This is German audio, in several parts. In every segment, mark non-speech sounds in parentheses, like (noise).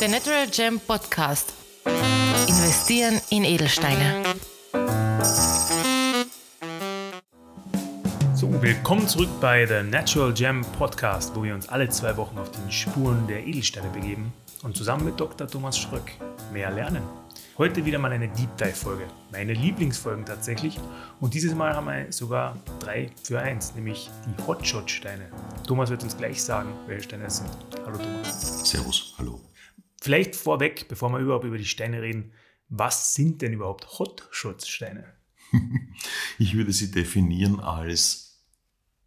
Der Natural Gem Podcast. Investieren in Edelsteine. So, willkommen zurück bei der Natural Gem Podcast, wo wir uns alle zwei Wochen auf den Spuren der Edelsteine begeben und zusammen mit Dr. Thomas Schröck mehr lernen. Heute wieder mal eine Deep Dive Folge, meine Lieblingsfolgen tatsächlich. Und dieses Mal haben wir sogar drei für eins, nämlich die Hotshot Steine. Thomas wird uns gleich sagen, welche Steine es sind. Hallo Thomas. Servus, hallo. Vielleicht vorweg, bevor wir überhaupt über die Steine reden, was sind denn überhaupt Hotshot-Steine? (laughs) Ich würde sie definieren als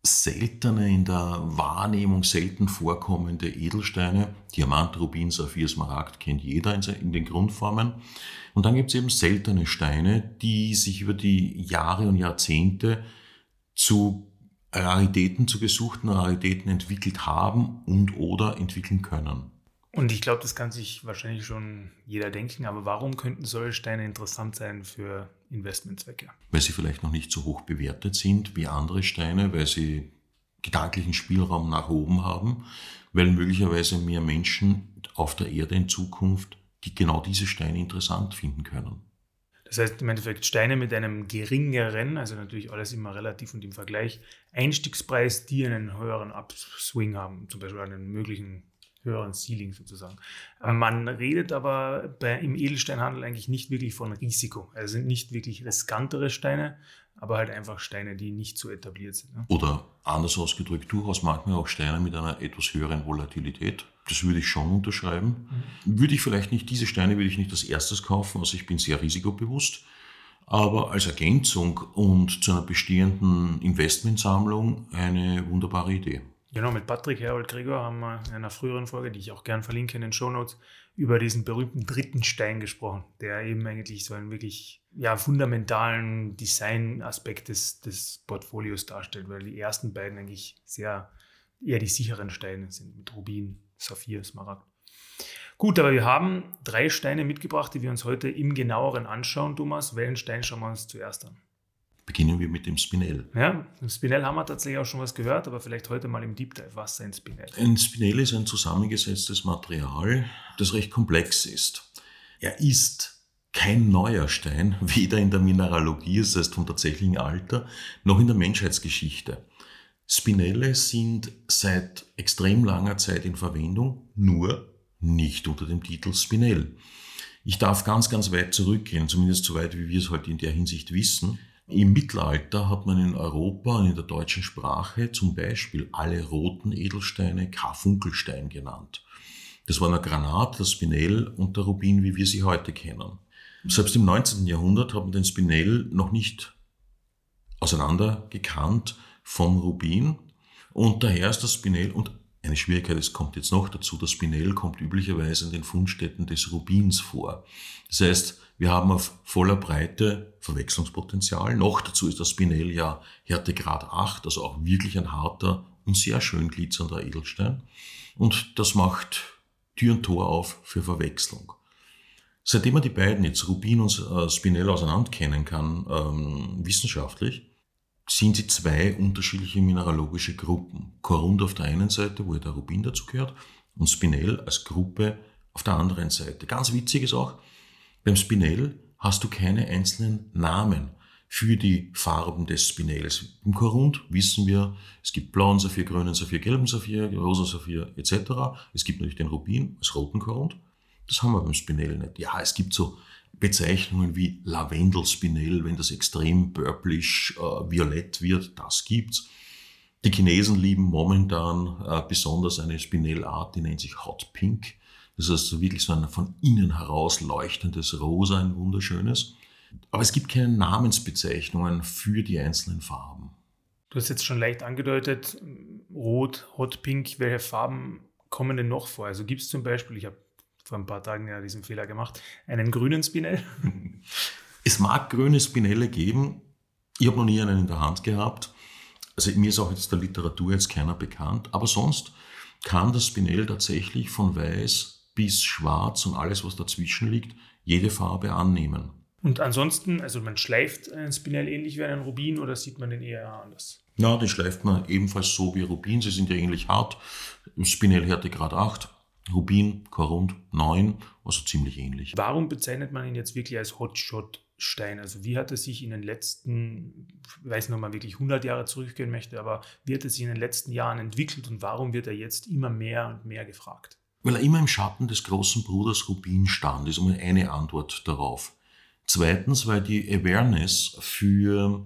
seltene, in der Wahrnehmung selten vorkommende Edelsteine. Diamant, Rubin, Saphir, Smaragd kennt jeder in den Grundformen. Und dann gibt es eben seltene Steine, die sich über die Jahre und Jahrzehnte zu Raritäten, zu gesuchten Raritäten entwickelt haben und oder entwickeln können. Und ich glaube, das kann sich wahrscheinlich schon jeder denken, aber warum könnten solche Steine interessant sein für Investmentzwecke? Weil sie vielleicht noch nicht so hoch bewertet sind wie andere Steine, weil sie gedanklichen Spielraum nach oben haben, weil möglicherweise mehr Menschen auf der Erde in Zukunft die genau diese Steine interessant finden können. Das heißt im Endeffekt Steine mit einem geringeren, also natürlich alles immer relativ und im Vergleich, Einstiegspreis, die einen höheren Upswing haben, zum Beispiel einen möglichen höheren Ceiling sozusagen. Man redet aber bei, im Edelsteinhandel eigentlich nicht wirklich von Risiko. Also sind nicht wirklich riskantere Steine, aber halt einfach Steine, die nicht so etabliert sind. Ne? Oder anders ausgedrückt, durchaus manchmal auch Steine mit einer etwas höheren Volatilität. Das würde ich schon unterschreiben. Mhm. Würde ich vielleicht nicht, diese Steine würde ich nicht als erstes kaufen, also ich bin sehr risikobewusst. Aber als Ergänzung und zu einer bestehenden Investmentsammlung eine wunderbare Idee. Genau, mit Patrick Herold Gregor haben wir in einer früheren Folge, die ich auch gern verlinke in den Show Notes, über diesen berühmten dritten Stein gesprochen, der eben eigentlich so einen wirklich ja, fundamentalen Design-Aspekt des, des Portfolios darstellt, weil die ersten beiden eigentlich sehr eher die sicheren Steine sind, mit Rubin, Saphir, Smaragd. Gut, aber wir haben drei Steine mitgebracht, die wir uns heute im genaueren anschauen. Thomas, welchen Stein schauen wir uns zuerst an? Beginnen wir mit dem Spinell. Ja, im Spinell haben wir tatsächlich auch schon was gehört, aber vielleicht heute mal im Deep Dive. Was ist ein Spinell? Ein Spinell ist ein zusammengesetztes Material, das recht komplex ist. Er ist kein neuer Stein, (laughs) weder in der Mineralogie, das heißt vom tatsächlichen Alter, noch in der Menschheitsgeschichte. Spinelle sind seit extrem langer Zeit in Verwendung, nur nicht unter dem Titel Spinell. Ich darf ganz, ganz weit zurückgehen, zumindest so weit, wie wir es heute in der Hinsicht wissen. Im Mittelalter hat man in Europa und in der deutschen Sprache zum Beispiel alle roten Edelsteine Karfunkelstein genannt. Das war der Granat, das Spinell und der Rubin, wie wir sie heute kennen. Selbst im 19. Jahrhundert hat man den Spinell noch nicht auseinander gekannt vom Rubin. Und daher ist das Spinell, und eine Schwierigkeit, es kommt jetzt noch dazu, das Spinell kommt üblicherweise in den Fundstätten des Rubins vor. Das heißt, wir haben auf voller Breite Verwechslungspotenzial. Noch dazu ist das Spinell ja Härtegrad 8, also auch wirklich ein harter und sehr schön glitzernder Edelstein. Und das macht Tür und Tor auf für Verwechslung. Seitdem man die beiden jetzt Rubin und äh, Spinell auseinander kennen kann, ähm, wissenschaftlich, sind sie zwei unterschiedliche mineralogische Gruppen. Korund auf der einen Seite, wo ja der Rubin dazu gehört, und Spinell als Gruppe auf der anderen Seite. Ganz witzig ist auch, beim Spinell hast du keine einzelnen Namen für die Farben des Spinells. Im Korund wissen wir, es gibt blauen Saphir, grünen Saphir, gelben Saphir, rosa Saphir etc. Es gibt natürlich den Rubin als roten Korund. Das haben wir beim Spinell nicht. Ja, es gibt so Bezeichnungen wie Lavendelspinell, wenn das extrem purplish, äh, violett wird, das gibt's. Die Chinesen lieben momentan äh, besonders eine Spinellart, die nennt sich Hot Pink. Das heißt wirklich so ein von innen heraus leuchtendes Rosa, ein wunderschönes. Aber es gibt keine Namensbezeichnungen für die einzelnen Farben. Du hast jetzt schon leicht angedeutet, Rot, Hot Pink, welche Farben kommen denn noch vor? Also gibt es zum Beispiel, ich habe vor ein paar Tagen ja diesen Fehler gemacht, einen grünen Spinell? (laughs) Es mag grüne Spinelle geben. Ich habe noch nie einen in der Hand gehabt. Also mir ist auch jetzt der Literatur jetzt keiner bekannt. Aber sonst kann das Spinell tatsächlich von weiß bis schwarz und alles, was dazwischen liegt, jede Farbe annehmen. Und ansonsten, also man schleift einen Spinell ähnlich wie einen Rubin oder sieht man den eher anders? Ja, den schleift man ebenfalls so wie Rubin. Sie sind ja ähnlich hart. Spinell Härtegrad 8, Rubin Korund 9, also ziemlich ähnlich. Warum bezeichnet man ihn jetzt wirklich als Hotshot-Stein? Also wie hat er sich in den letzten, ich weiß nicht, ob man wirklich 100 Jahre zurückgehen möchte, aber wie hat er sich in den letzten Jahren entwickelt und warum wird er jetzt immer mehr und mehr gefragt? Weil er immer im Schatten des großen Bruders Rubin stand, ist einmal eine Antwort darauf. Zweitens, weil die Awareness für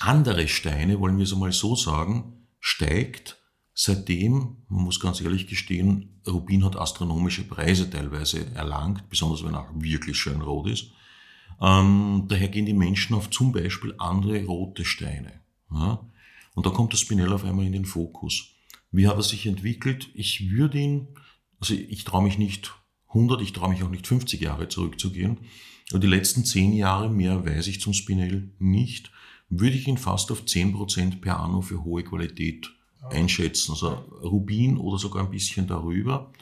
andere Steine, wollen wir es einmal so sagen, steigt, seitdem, man muss ganz ehrlich gestehen, Rubin hat astronomische Preise teilweise erlangt, besonders wenn er wirklich schön rot ist. Ähm, daher gehen die Menschen auf zum Beispiel andere rote Steine. Ja? Und da kommt das Spinell auf einmal in den Fokus. Wie hat er sich entwickelt? Ich würde ihn, also ich traue mich nicht 100, ich traue mich auch nicht 50 Jahre zurückzugehen. Aber die letzten 10 Jahre mehr weiß ich zum Spinell nicht würde ich ihn fast auf 10% per anno für hohe Qualität einschätzen. Also Rubin oder sogar ein bisschen darüber.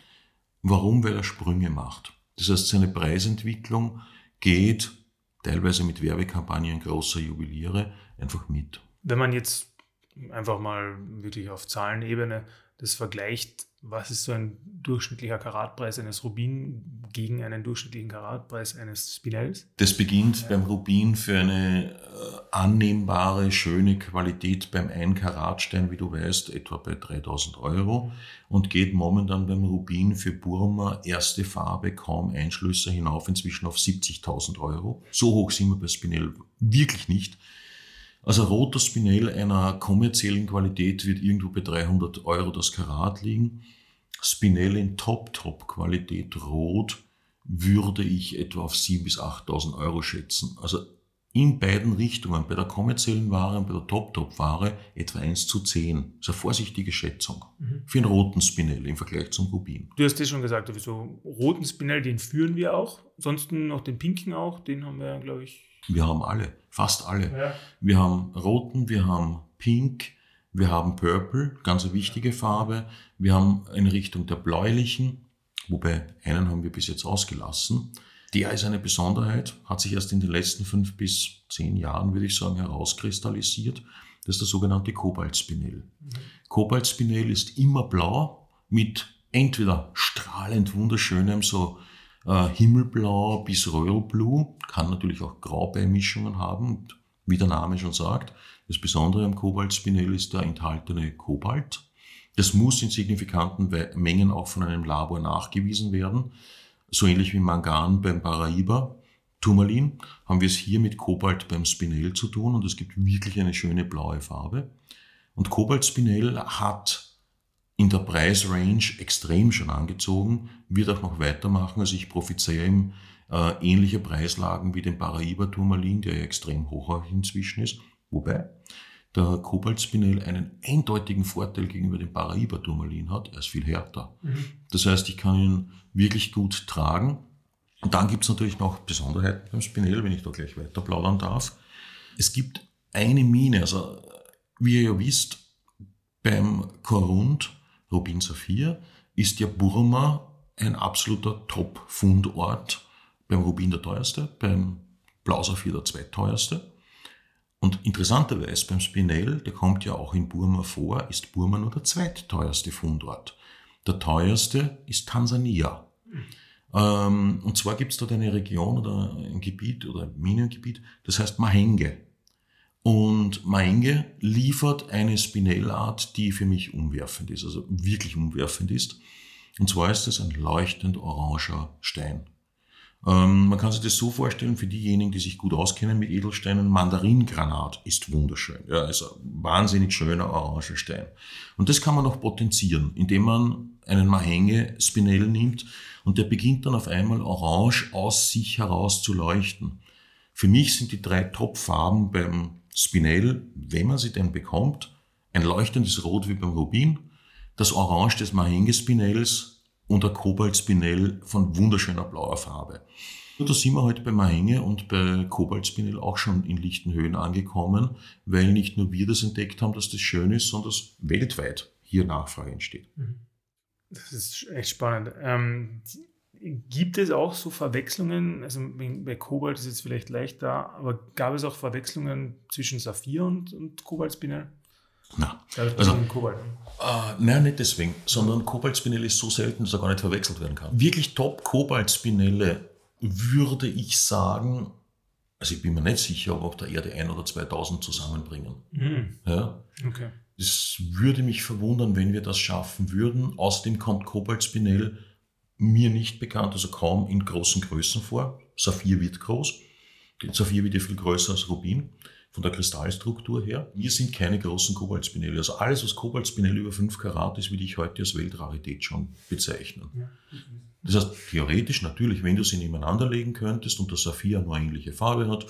Warum? Weil er Sprünge macht. Das heißt, seine Preisentwicklung geht teilweise mit Werbekampagnen großer Juweliere einfach mit. Wenn man jetzt einfach mal wirklich auf Zahlenebene das vergleicht, was ist so ein durchschnittlicher Karatpreis eines Rubin gegen einen durchschnittlichen Karatpreis eines Spinells? Das beginnt ja. beim Rubin für eine äh, annehmbare, schöne Qualität beim 1 Karatstein, wie du weißt, etwa bei 3000 Euro und geht momentan beim Rubin für Burma erste Farbe kaum Einschlüsse hinauf, inzwischen auf 70.000 Euro. So hoch sind wir bei Spinell wirklich nicht. Also roter Spinell einer kommerziellen Qualität wird irgendwo bei 300 Euro das Karat liegen. Spinell in Top-Top-Qualität rot würde ich etwa auf 7.000 bis 8.000 Euro schätzen. Also in beiden Richtungen, bei der kommerziellen Ware und bei der Top-Top-Ware etwa 1 zu 10. Das ist eine vorsichtige Schätzung mhm. für einen roten Spinell im Vergleich zum Rubin. Du hast das schon gesagt, also roten Spinell, den führen wir auch. Ansonsten noch den pinken auch, den haben wir, glaube ich, wir haben alle, fast alle. Ja. Wir haben roten, wir haben pink, wir haben purple, ganz eine wichtige Farbe. Wir haben in Richtung der bläulichen, wobei einen haben wir bis jetzt ausgelassen. Der ist eine Besonderheit, hat sich erst in den letzten fünf bis zehn Jahren, würde ich sagen, herauskristallisiert. Das ist der sogenannte Kobaltspinell. Mhm. Kobaltspinell ist immer blau mit entweder strahlend wunderschönem, so äh, Himmelblau bis Royal Blue, kann natürlich auch Graubeimischungen haben. Wie der Name schon sagt, das Besondere am Kobaltspinell ist der enthaltene Kobalt. Das muss in signifikanten Mengen auch von einem Labor nachgewiesen werden. So ähnlich wie Mangan beim Paraiba. Turmalin haben wir es hier mit Kobalt beim Spinell zu tun und es gibt wirklich eine schöne blaue Farbe. Und Kobaltspinell hat in der Preisrange extrem schon angezogen, wird auch noch weitermachen. Also ich prophezeie ihm äh, ähnliche Preislagen wie den Paraiba Turmalin, der ja extrem hoch auch inzwischen ist. Wobei der Kobaltspinell einen eindeutigen Vorteil gegenüber dem Paraiba Turmalin hat. Er ist viel härter. Mhm. Das heißt, ich kann ihn wirklich gut tragen. Und dann gibt es natürlich noch Besonderheiten beim Spinell, wenn ich da gleich weiter plaudern darf. Es gibt eine Mine, also wie ihr ja wisst, beim Korund Rubin Saphir ist ja Burma ein absoluter Top-Fundort. Beim Rubin der teuerste, beim Blau Saphir der zweitteuerste. Und interessanterweise beim Spinell, der kommt ja auch in Burma vor, ist Burma nur der zweitteuerste Fundort. Der teuerste ist Tansania. Mhm. und zwar gibt es dort eine Region oder ein Gebiet oder ein Minengebiet, das heißt Mahenge. Und Maenge liefert eine Spinellart, die für mich umwerfend ist, also wirklich umwerfend ist. Und zwar ist es ein leuchtend oranger Stein. Ähm, man kann sich das so vorstellen, für diejenigen, die sich gut auskennen mit Edelsteinen, Mandaringranat ist wunderschön. Ja, also wahnsinnig schöner oranger Stein. Und das kann man noch potenzieren, indem man einen Mahenge Spinell nimmt und der beginnt dann auf einmal orange aus sich heraus zu leuchten. Für mich sind die drei Top-Farben beim Spinell, wenn man sie denn bekommt, ein leuchtendes Rot wie beim Rubin, das Orange des Mahenge-Spinells und der Kobalt-Spinell von wunderschöner blauer Farbe. Und da sind wir heute bei Mahenge und bei Kobalt-Spinell auch schon in lichten Höhen angekommen, weil nicht nur wir das entdeckt haben, dass das schön ist, sondern dass weltweit hier Nachfrage entsteht. Mhm. Das ist echt spannend. Ähm, Gibt es auch so Verwechslungen, also bei Kobalt ist es vielleicht leichter, aber gab es auch Verwechslungen zwischen Saphir und, und Kobaltspinell? Na, Also, Kobalt. äh, nein, nicht deswegen, sondern Kobaltspinelle ist so selten, dass er gar nicht verwechselt werden kann. Wirklich top Kobaltspinelle würde ich sagen, also ich bin mir nicht sicher, ob auf der Erde ein oder 2000 zusammenbringen. Mhm. Ja? Okay. Es würde mich verwundern, wenn wir das schaffen würden. Außerdem kommt Kobaltspinell mir nicht bekannt, also kaum in großen Größen vor. Saphir wird groß. Saphir wird ja viel größer als Rubin von der Kristallstruktur her. Wir sind keine großen Kobaltspinelle. Also alles, was Kobaltspinell über 5 Karat ist, würde ich heute als Weltrarität schon bezeichnen. Ja. Das heißt, theoretisch natürlich, wenn du sie nebeneinander legen könntest und der Saphir nur ähnliche Farbe hat,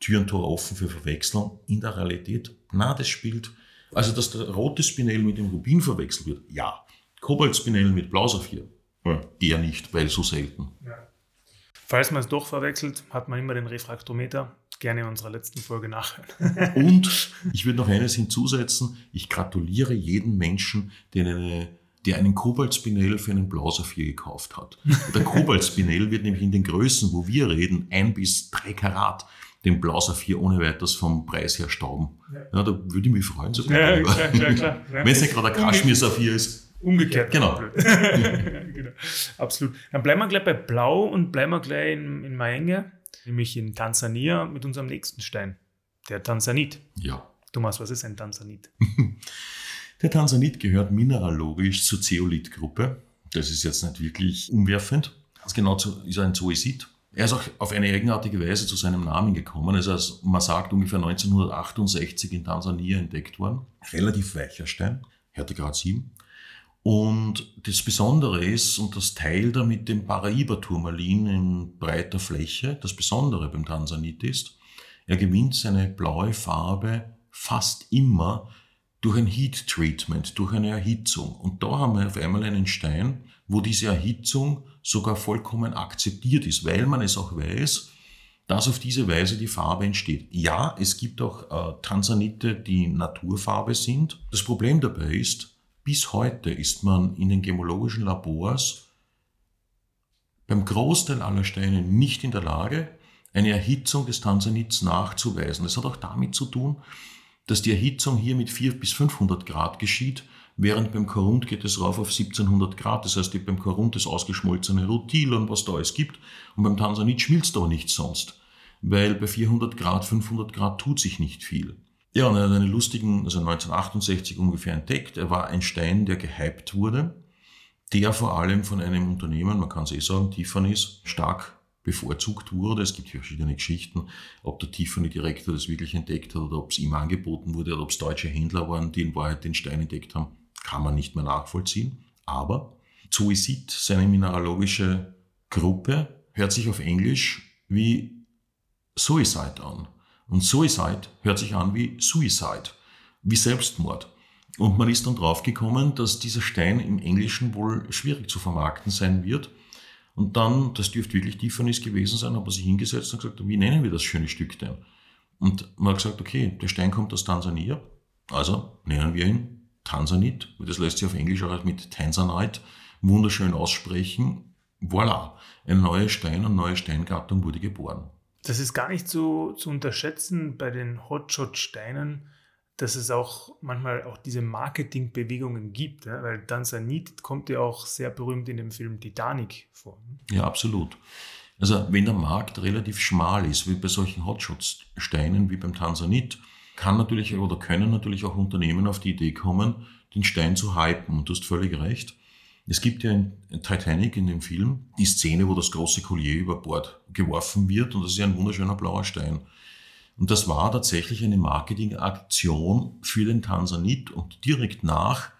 Tür und Tor offen für Verwechslung. In der Realität, na, das spielt. Also, dass der rote Spinell mit dem Rubin verwechselt wird, ja. Kobaltspinell mit Blausaphir, ja, eher nicht, weil so selten. Ja. Falls man es doch verwechselt, hat man immer den Refraktometer. Gerne in unserer letzten Folge nachhören. (laughs) Und ich würde noch eines hinzusetzen. Ich gratuliere jedem Menschen, der, eine, der einen Kobaltspinell für einen Blausaphir gekauft hat. Der Kobaltspinell wird nämlich in den Größen, wo wir reden, ein bis drei Karat den Blausaphir ohne weiteres vom Preis her stauben. Ja, da würde ich mich freuen. sogar Ja, klar, klar, (laughs) klar. Wenn es nicht gerade ein Kaschmir-Saphir ist. Umgekehrt. Genau. (laughs) genau. Absolut. Dann bleiben wir gleich bei Blau und bleiben wir gleich in, in Maenge, nämlich in Tansania mit unserem nächsten Stein, der Tansanit. Ja. Thomas, was ist ein Tansanit? (laughs) Der Tansanit gehört mineralogisch zur Zeolithgruppe. Das ist jetzt nicht wirklich umwerfend. Ganz genau ist ein Zooisit. Er ist auch auf eine eigenartige Weise zu seinem Namen gekommen. Er ist, man sagt, ungefähr 1968 in Tansania entdeckt worden. Relativ weicher Stein, Härtegrad 7. Und das Besondere ist, und das teilt er mit dem Paraiba-Turmalin in breiter Fläche, das Besondere beim Tansanit ist, er gewinnt seine blaue Farbe fast immer durch ein Heat Treatment, durch eine Erhitzung. Und da haben wir auf einmal einen Stein, wo diese Erhitzung sogar vollkommen akzeptiert ist, weil man es auch weiß, dass auf diese Weise die Farbe entsteht. Ja, es gibt auch äh, Tansanite, die Naturfarbe sind. Das Problem dabei ist, bis heute ist man in den gemologischen Labors beim Großteil aller Steine nicht in der Lage, eine Erhitzung des Tansanits nachzuweisen. Das hat auch damit zu tun, dass die Erhitzung hier mit 400 bis 500 Grad geschieht, während beim Korund geht es rauf auf 1700 Grad. Das heißt, beim Korund das ausgeschmolzene Rutil und was da alles gibt. Und beim Tansanit schmilzt aber nichts sonst, weil bei 400 Grad, 500 Grad tut sich nicht viel. Ja, und er hat einen lustigen, also 1968 ungefähr entdeckt. Er war ein Stein, der gehypt wurde, der vor allem von einem Unternehmen, man kann es eh sagen, Tiffany's, stark bevorzugt wurde. Es gibt verschiedene Geschichten, ob der Tiffany-Direktor das wirklich entdeckt hat oder ob es ihm angeboten wurde oder ob es deutsche Händler waren, die in Wahrheit den Stein entdeckt haben, kann man nicht mehr nachvollziehen. Aber Zooisit, seine mineralogische Gruppe, hört sich auf Englisch wie Suicide an. Und Suicide hört sich an wie Suicide, wie Selbstmord. Und man ist dann draufgekommen, dass dieser Stein im Englischen wohl schwierig zu vermarkten sein wird. Und dann, das dürfte wirklich Tiffany's gewesen sein, hat man sich hingesetzt und gesagt, wie nennen wir das schöne Stück denn? Und man hat gesagt, okay, der Stein kommt aus Tansania, also nennen wir ihn Tansanit, das lässt sich auf Englisch auch mit Tanzanite wunderschön aussprechen. Voilà, ein neuer Stein, eine neue Steingattung wurde geboren. Das ist gar nicht so zu unterschätzen bei den Hotshot-Steinen, dass es auch manchmal auch diese Marketingbewegungen gibt, ja? weil Tansanit kommt ja auch sehr berühmt in dem Film Titanic vor. Ja, absolut. Also wenn der Markt relativ schmal ist, wie bei solchen Hotshot-Steinen wie beim Tansanit, kann natürlich oder können natürlich auch Unternehmen auf die Idee kommen, den Stein zu hypen. Und du hast völlig recht. Es gibt ja in Titanic in dem Film die Szene, wo das große Collier über Bord geworfen wird und das ist ja ein wunderschöner blauer Stein. Und das war tatsächlich eine Marketingaktion für den Tansanit und direkt nach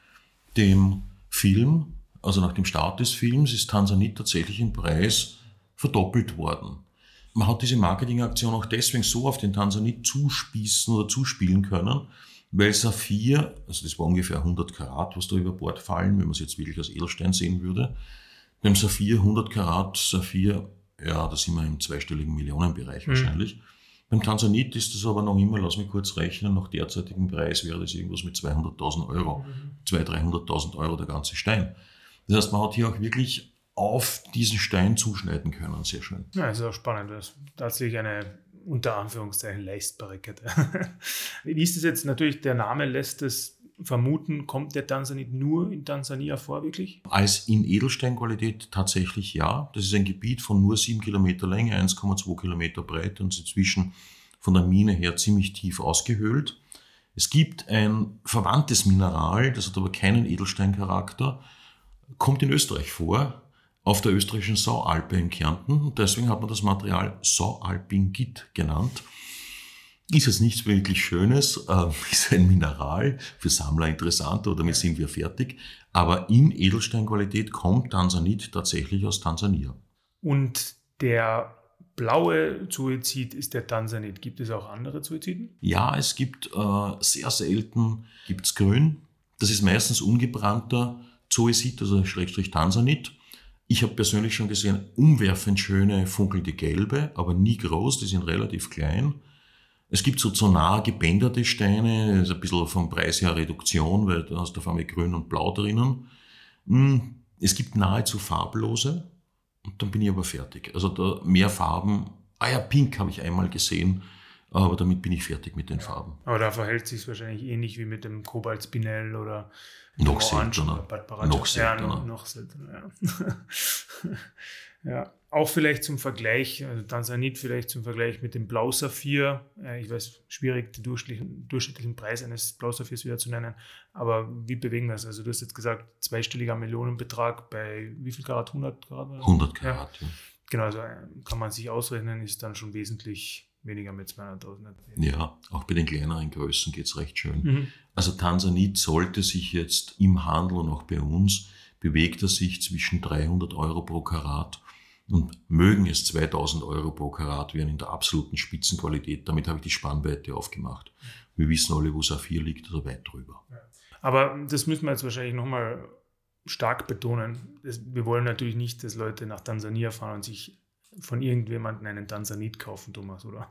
dem Film, also nach dem Start des Films, ist Tansanit tatsächlich im Preis verdoppelt worden. Man hat diese Marketingaktion auch deswegen so auf den Tansanit zuspießen oder zuspielen können, weil Saphir, also das war ungefähr 100 Karat, was da über Bord fallen, wenn man es jetzt wirklich als Edelstein sehen würde. Beim Saphir 100 Karat, Saphir, ja, da sind wir im zweistelligen Millionenbereich wahrscheinlich. Beim Tansanit ist das aber noch immer, lass mich kurz rechnen, nach derzeitigem Preis wäre das irgendwas mit 200.000 Euro. 200.000, 300.000 Euro der ganze Stein. Das heißt, man hat hier auch wirklich auf diesen Stein zuschneiden können. Sehr schön. Ja, das ist auch spannend. Das ist tatsächlich eine unter Anführungszeichen leistbare Kette. (laughs) Wie ist es jetzt? Natürlich, der Name lässt es vermuten, kommt der Tansanit nur in Tansania vor, wirklich? Als in Edelsteinqualität tatsächlich ja. Das ist ein Gebiet von nur 7 Kilometer Länge, 1,2 Kilometer breit und inzwischen von der Mine her ziemlich tief ausgehöhlt. Es gibt ein verwandtes Mineral, das hat aber keinen Edelsteincharakter, kommt in Österreich vor, auf der österreichischen Saualpe in Kärnten. Deswegen hat man das Material Saualpingit genannt. Ist jetzt nichts wirklich Schönes, äh, (laughs) ist ein Mineral, für Sammler interessant, oder damit sind wir fertig. Aber in Edelsteinqualität kommt Tansanit tatsächlich aus Tansania. Und der blaue Zoezid ist der Tansanit. Gibt es auch andere Zoeziden? Ja, es gibt äh, sehr selten gibt's grün. Das ist meistens ungebrannter Zoezid, also Schrägstrich Tansanit. Ich habe persönlich schon gesehen, umwerfend schöne, funkelnde gelbe, aber nie groß, die sind relativ klein. Es gibt so zonar gebänderte Steine, das ist ein bisschen vom Preis her Reduktion, weil da hast du auf einmal grün und blau drinnen. Hm, es gibt nahezu farblose und dann bin ich aber fertig. Also da mehr Farben, ah ja, pink habe ich einmal gesehen, aber damit bin ich fertig mit den Farben. Aber da verhält es sich wahrscheinlich ähnlich wie mit dem Kobalt Spinell oder noch seltener. Noch seltener. Ja, noch, seltener, ja. ja. Auch vielleicht zum Vergleich, also Tansanit vielleicht zum Vergleich mit dem Blausaphir. Ich weiß, schwierig, den durchschnittlichen, durchschnittlichen Preis eines Blausaphirs wieder zu nennen, aber wie bewegen wir es? Also du hast jetzt gesagt, zweistelliger Millionenbetrag bei wie viel Karat? 100 Karat? 100 Karat, ja. Genau, also äh, kann man sich ausrechnen, ist dann schon wesentlich weniger mit 200.000. Ja, auch bei den kleineren Größen geht es recht schön. Mhm. Also Tansanit sollte sich jetzt im Handel und auch bei uns bewegt er sich zwischen 300 Euro pro Karat und mögen es 2000 Euro pro Karat werden in der absoluten Spitzenqualität. Damit habe ich die Spannweite aufgemacht. Wir wissen alle, wo Saphir liegt, also weit drüber. Aber das müssen wir jetzt wahrscheinlich nochmal stark betonen. Wir wollen natürlich nicht, dass Leute nach Tansania fahren und sich von irgendjemandem einen Tansanit kaufen, Thomas, oder?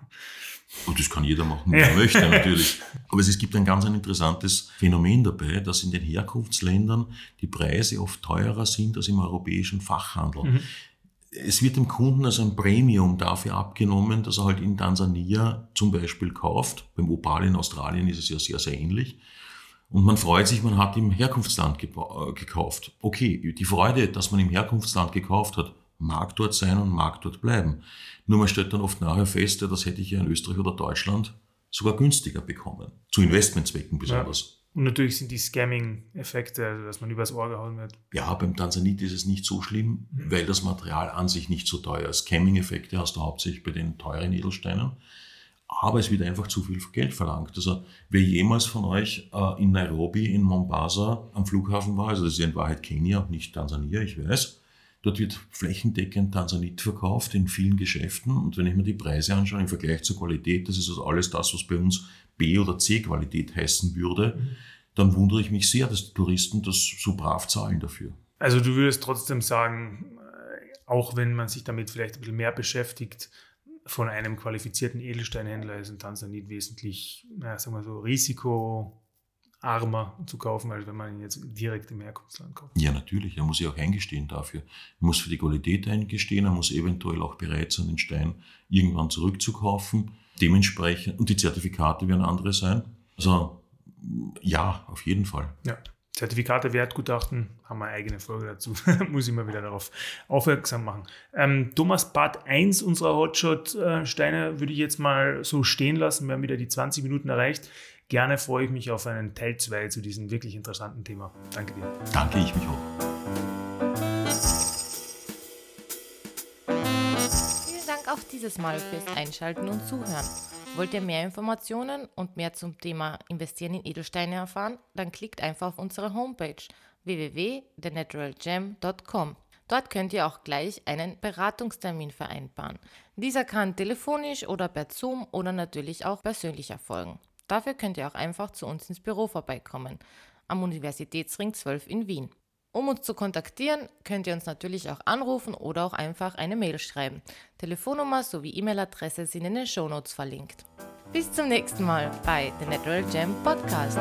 Und das kann jeder machen, wer möchte natürlich. (laughs) Aber es gibt ein ganz ein interessantes Phänomen dabei, dass in den Herkunftsländern die Preise oft teurer sind als im europäischen Fachhandel. Mhm. Es wird dem Kunden also ein Premium dafür abgenommen, dass er halt in Tansania zum Beispiel kauft. Beim Opal in Australien ist es ja sehr, sehr ähnlich. Und man freut sich, man hat im Herkunftsland gekauft. Okay, die Freude, dass man im Herkunftsland gekauft hat, mag dort sein und mag dort bleiben. Nur man stellt dann oft nachher fest, ja, das hätte ich ja in Österreich oder Deutschland sogar günstiger bekommen. Zu Investmentzwecken besonders. Ja. Und natürlich sind die Scamming-Effekte, also dass man übers Ohr gehauen wird. Ja, beim Tansanit ist es nicht so schlimm, mhm. weil das Material an sich nicht so teuer ist. Scamming-Effekte hast du hauptsächlich bei den teuren Edelsteinen. Aber es wird einfach zu viel Geld verlangt. Also wer jemals von euch äh, in Nairobi, in Mombasa am Flughafen war, also das ist ja in Wahrheit Kenia, nicht Tansania, ich weiß, Dort wird flächendeckend Tansanit verkauft in vielen Geschäften. Und wenn ich mir die Preise anschaue im Vergleich zur Qualität, das ist also alles das, was bei uns B- oder C-Qualität heißen würde, mhm. dann wundere ich mich sehr, dass die Touristen das so brav zahlen dafür. Also du würdest trotzdem sagen, äh, auch wenn man sich damit vielleicht ein bisschen mehr beschäftigt, von einem qualifizierten Edelsteinhändler ist ein Tansanit wesentlich, naja, sagen wir so, Risiko armer zu kaufen, als wenn man ihn jetzt direkt im Herkunftsland kauft. Ja, natürlich. Er muss sich auch eingestehen dafür. Er muss für die Qualität eingestehen. Er muss eventuell auch bereit sein, den Stein irgendwann zurückzukaufen. Dementsprechend, und die Zertifikate werden andere sein. Also, ja, auf jeden Fall. Ja. Zertifikate, Wertgutachten, haben wir eine eigene Folge dazu. (laughs) Muss ich mal wieder darauf aufmerksam machen. Ähm, Thomas, Part 1 unserer Hotshot-Steine würde ich jetzt mal so stehen lassen. Wir haben wieder die 20 Minuten erreicht. Gerne freue ich mich auf einen Teil 2 zu diesem wirklich interessanten Thema. Danke dir. Danke, ich mich auch. Vielen Dank auch dieses Mal fürs Einschalten und Zuhören. Wollt ihr mehr Informationen und mehr zum Thema Investieren in Edelsteine erfahren? Dann klickt einfach auf unsere Homepage www.thenaturalgem.com. Dort könnt ihr auch gleich einen Beratungstermin vereinbaren. Dieser kann telefonisch oder per Zoom oder natürlich auch persönlich erfolgen. Dafür könnt ihr auch einfach zu uns ins Büro vorbeikommen, am Universitätsring 12 in Wien. Um uns zu kontaktieren, könnt ihr uns natürlich auch anrufen oder auch einfach eine Mail schreiben. Telefonnummer sowie E-Mail-Adresse sind in den Shownotes verlinkt. Bis zum nächsten Mal bei The Natural Gem Podcast.